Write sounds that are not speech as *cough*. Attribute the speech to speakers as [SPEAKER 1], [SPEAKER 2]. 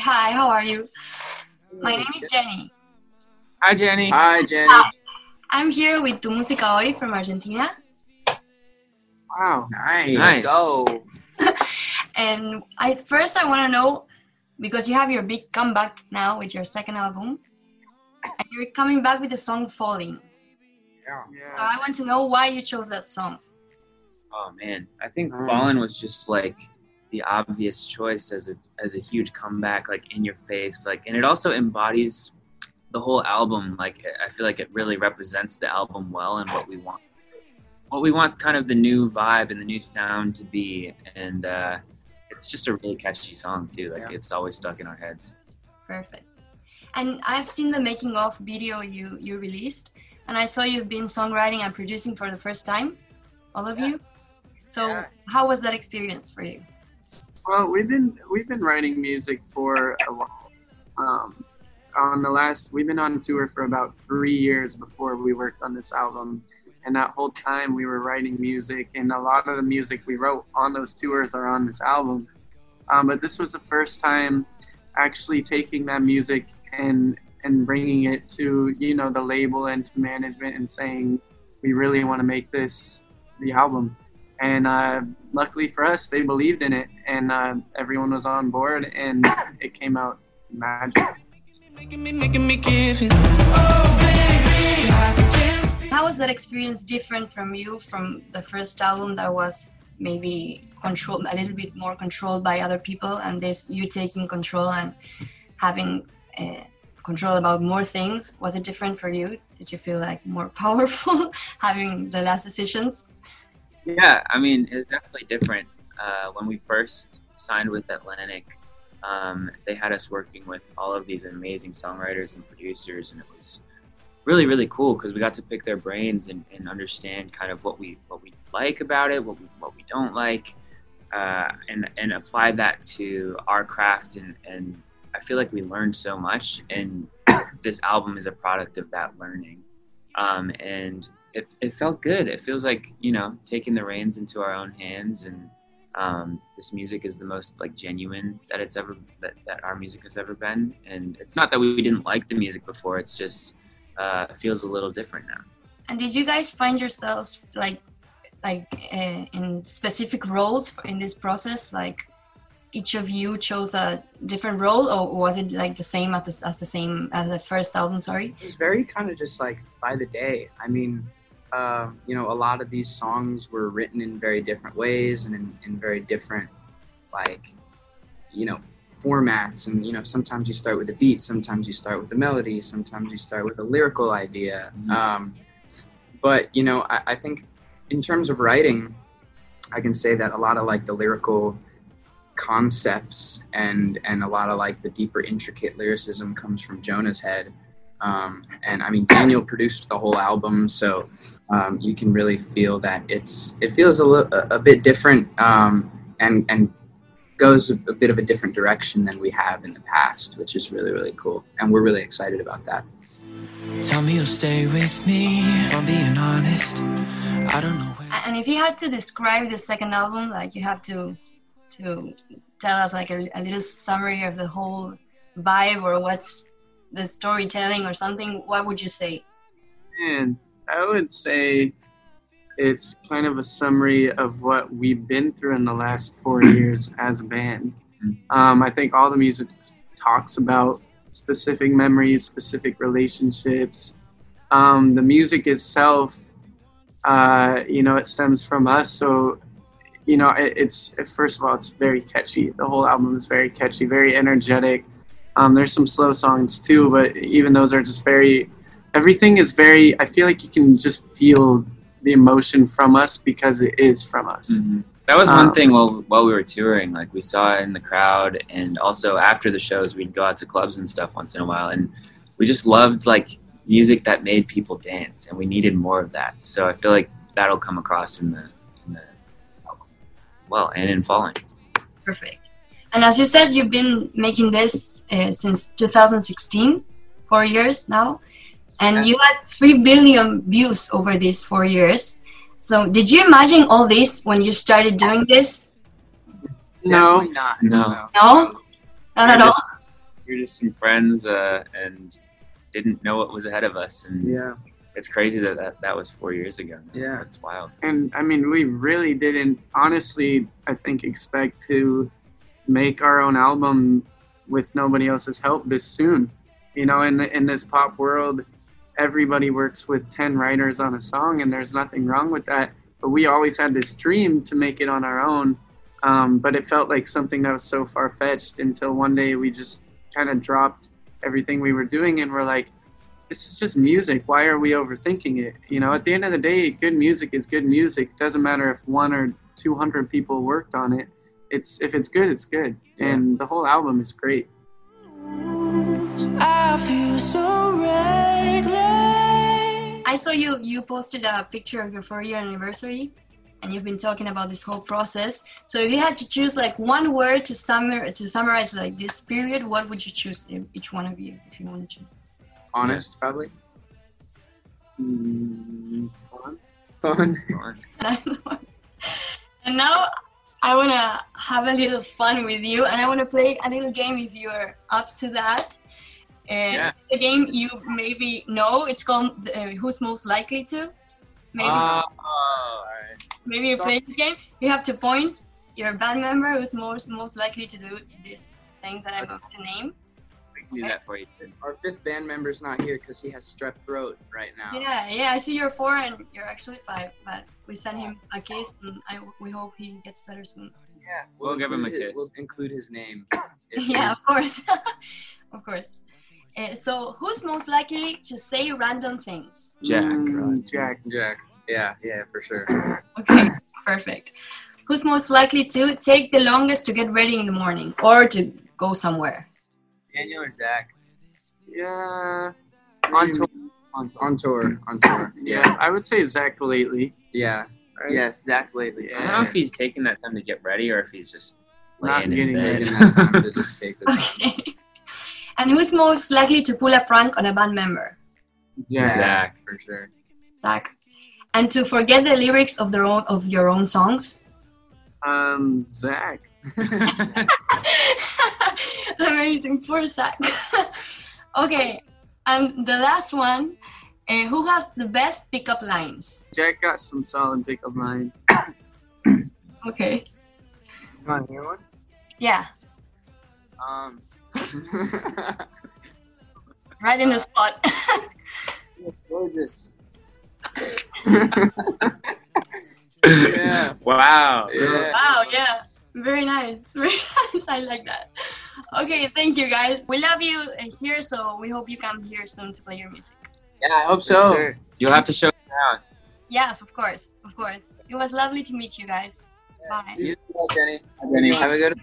[SPEAKER 1] Hi, how are you? My name is Jenny.
[SPEAKER 2] Hi, Jenny.
[SPEAKER 3] Hi, Jenny.
[SPEAKER 1] Hi. I'm here with Tu Música Hoy from Argentina.
[SPEAKER 3] Wow. Nice.
[SPEAKER 2] Nice.
[SPEAKER 3] Go. *laughs*
[SPEAKER 1] And I first I want to know because you have your big comeback now with your second album, and you're coming back with the song "Falling." Yeah. So I want to know why you chose that song.
[SPEAKER 2] Oh man, I think
[SPEAKER 3] Mm.
[SPEAKER 2] Fallen was just like the obvious choice as a as a huge comeback, like in your face, like, and it also embodies the whole album. Like, I feel like it really represents the album well and what we want, what we want, kind of the new vibe and the new sound to be, and uh, it's just a really catchy song too. Like,
[SPEAKER 3] Yeah.
[SPEAKER 2] it's always stuck in our heads.
[SPEAKER 1] Perfect. And I've seen the making of video you you released, and I saw you've been songwriting and producing for the first time, all of you. So
[SPEAKER 3] Yeah.
[SPEAKER 1] how was that experience for you?
[SPEAKER 4] Well, we've been we've been writing music for a while. Um, on the last, we've been on tour for about three years before we worked on this album, and that whole time we were writing music, and a lot of the music we wrote on those tours are on this album. Um, but this was the first time actually taking that music and and bringing it to you know the label and to management and saying we really want to make this the album and uh, luckily for us, they believed in it, and uh, everyone was on board, and it came out magic.
[SPEAKER 5] Making me, making me give it.
[SPEAKER 1] How was that experience different from you from the first album that was maybe controlled a little bit more controlled by other people, and this you taking control and having uh, control about more things? Was it different for you? Did you feel like more *laughs* powerful having the last decisions?
[SPEAKER 2] Yeah, I mean, it's definitely different. Uh, when we first signed with Atlantic, um, they had us working with all of these amazing songwriters and producers, and it was really, really cool because we got to pick their brains and, and understand kind of what we what we like about it, what we what we don't like, uh, and and apply that to our craft. And and I feel like we learned so much, and *coughs* this album is a product of that learning. Um, and it, it felt good. It feels like you know taking the reins into our own hands, and um, this music is the most like genuine that it's ever that, that our music has ever been. And it's not that we didn't like the music before; it's just uh, feels a little different now.
[SPEAKER 1] And did you guys find yourselves like like uh, in specific roles in this process? Like each of you chose a different role, or was it like the same as the, as the same as the first album? Sorry.
[SPEAKER 3] It was very kind of just like by the day. I mean, uh, you know, a lot of these songs were written in very different ways and in, in very different, like, you know, formats. And, you know, sometimes you start with a beat, sometimes you start with a melody, sometimes you start with a lyrical idea.
[SPEAKER 2] Mhm.
[SPEAKER 3] Um, but, you know, I, I think in terms of writing, I can say that a lot of like the lyrical concepts and and a lot of like the deeper intricate lyricism comes from Jonah's head um, and I mean Daniel produced the whole album so um, you can really feel that it's it feels a, li- a, a bit different um, and and goes a, a bit of a different direction than we have in the past which is really really cool and we're really excited about that
[SPEAKER 5] Tell me you'll stay with me. If I'm being honest, I don't know where.
[SPEAKER 1] And if you had to describe the second album, like you have to to tell us like a, a little summary of the whole vibe or what's the storytelling or something, what would you say?
[SPEAKER 4] And I would say it's kind of a summary of what we've been through in the last four *clears throat* years as a band. Um, I think all the music talks about specific memories, specific relationships. Um, the music itself, uh, you know, it stems from us. So, you know, it, it's first of all, it's very catchy. The whole album is very catchy, very energetic. Um, there's some slow songs too, but even those are just very. Everything is very. I feel like you can just feel the emotion from us because it is from us.
[SPEAKER 2] That was one
[SPEAKER 4] Um,
[SPEAKER 2] thing while while we were touring. Like we saw it in the crowd, and also after the shows, we'd go out to clubs and stuff once in a while, and we just loved like music that made people dance, and we needed more of that. So I feel like that'll come across in the in the album as well, and in Falling.
[SPEAKER 1] Perfect. And as you said, you've been making this uh, since 2016, four years now, and
[SPEAKER 2] Yeah.
[SPEAKER 1] you had three billion views over these four years. So, did you imagine all this when you started doing this?
[SPEAKER 4] No,
[SPEAKER 3] Definitely not
[SPEAKER 2] No.
[SPEAKER 1] No, not at all.
[SPEAKER 2] we were just some friends uh, and didn't know what was ahead of us. And
[SPEAKER 4] Yeah.
[SPEAKER 2] it's crazy that, that that was four years ago.
[SPEAKER 4] Yeah.
[SPEAKER 2] It's wild.
[SPEAKER 4] And I mean, we really didn't, honestly, I think, expect to make our own album with nobody else's help this soon. You know, in, the, in this pop world, everybody works with 10 writers on a song, and there's nothing wrong with that. But we always had this dream to make it on our own. Um, but it felt like something that was so far fetched until one day we just kind of dropped everything we were doing and we're like, this is just music. Why are we overthinking it? You know, at the end of the day, good music is good music. Doesn't matter if one or 200 people worked on it. It's if it's good, it's good.
[SPEAKER 3] Yeah.
[SPEAKER 4] And the whole album is great.
[SPEAKER 5] I feel so reckless.
[SPEAKER 1] I saw you you posted a picture of your four year anniversary and you've been talking about this whole process. So if you had to choose like one word to summar to summarize like this period, what would you choose each one of you if you want to choose?
[SPEAKER 3] Honest, probably.
[SPEAKER 4] Mm, fun.
[SPEAKER 3] Fun. *laughs*
[SPEAKER 1] and now I want to have a little fun with you and I want to play a little game if you're up to that. And
[SPEAKER 2] Yeah.
[SPEAKER 1] the game you maybe know, it's called uh, Who's Most Likely to. Maybe
[SPEAKER 2] right.
[SPEAKER 1] maybe you play this game. You have to point your band member who's most most likely to do these things that I'm about to name.
[SPEAKER 2] We can do that for you.
[SPEAKER 3] Our fifth band member's not here because he has strep throat right now.
[SPEAKER 1] Yeah, yeah. I see you're four and you're actually five, but we sent him a kiss and I, we hope he gets better soon.
[SPEAKER 3] Yeah,
[SPEAKER 2] We'll give him a
[SPEAKER 3] his-
[SPEAKER 2] kiss.
[SPEAKER 3] We'll include his name. *coughs*
[SPEAKER 1] yeah, of course, *laughs* of course. Uh, so, who's most likely to say random things?
[SPEAKER 2] Jack.
[SPEAKER 4] Mm, Jack.
[SPEAKER 3] Jack. Yeah, yeah, for sure. *coughs*
[SPEAKER 1] Okay, perfect. Who's most likely to take the longest to get ready in the morning or to go somewhere?
[SPEAKER 2] Daniel or Zach?
[SPEAKER 4] Yeah.
[SPEAKER 2] On tour.
[SPEAKER 4] On tour.
[SPEAKER 3] On tour, on tour.
[SPEAKER 4] Yeah,
[SPEAKER 3] Yeah,
[SPEAKER 4] I would say Zach lately.
[SPEAKER 3] yeah.
[SPEAKER 4] Right?
[SPEAKER 6] Yes, Zach lately.
[SPEAKER 2] I don't know if he's taking that time to get ready or if he's just
[SPEAKER 4] Not
[SPEAKER 2] laying in
[SPEAKER 4] getting
[SPEAKER 2] bed.
[SPEAKER 3] Taking that time to just take the time. *laughs*
[SPEAKER 1] Okay. and who's most likely to pull a prank on a band member?
[SPEAKER 4] Yeah,
[SPEAKER 2] Zach.
[SPEAKER 3] for sure.
[SPEAKER 1] Zach. And to forget the lyrics of their own of your own songs?
[SPEAKER 4] Um, Zach. *laughs*
[SPEAKER 1] Amazing, poor Zach. *laughs* okay, and the last one, uh, who has the best pickup lines?
[SPEAKER 4] Jack got some solid pickup lines. *coughs*
[SPEAKER 1] Okay,
[SPEAKER 6] You want to hear one?
[SPEAKER 1] yeah,
[SPEAKER 6] Um, *laughs*
[SPEAKER 1] right in the spot.
[SPEAKER 6] gorgeous.
[SPEAKER 3] Yeah. *laughs*
[SPEAKER 2] wow.
[SPEAKER 3] Yeah.
[SPEAKER 1] wow, yeah, very nice, *laughs* very nice. I like that. Okay, thank you guys. We love you uh, here, so we hope you come here soon to play your music.
[SPEAKER 3] Yeah, I hope so.
[SPEAKER 6] sure.
[SPEAKER 2] You'll have to show me around.
[SPEAKER 1] Yes, of course, of course. It was lovely to meet you guys. Bye.
[SPEAKER 3] You as well, Jenny.
[SPEAKER 2] Jenny.
[SPEAKER 3] Have a good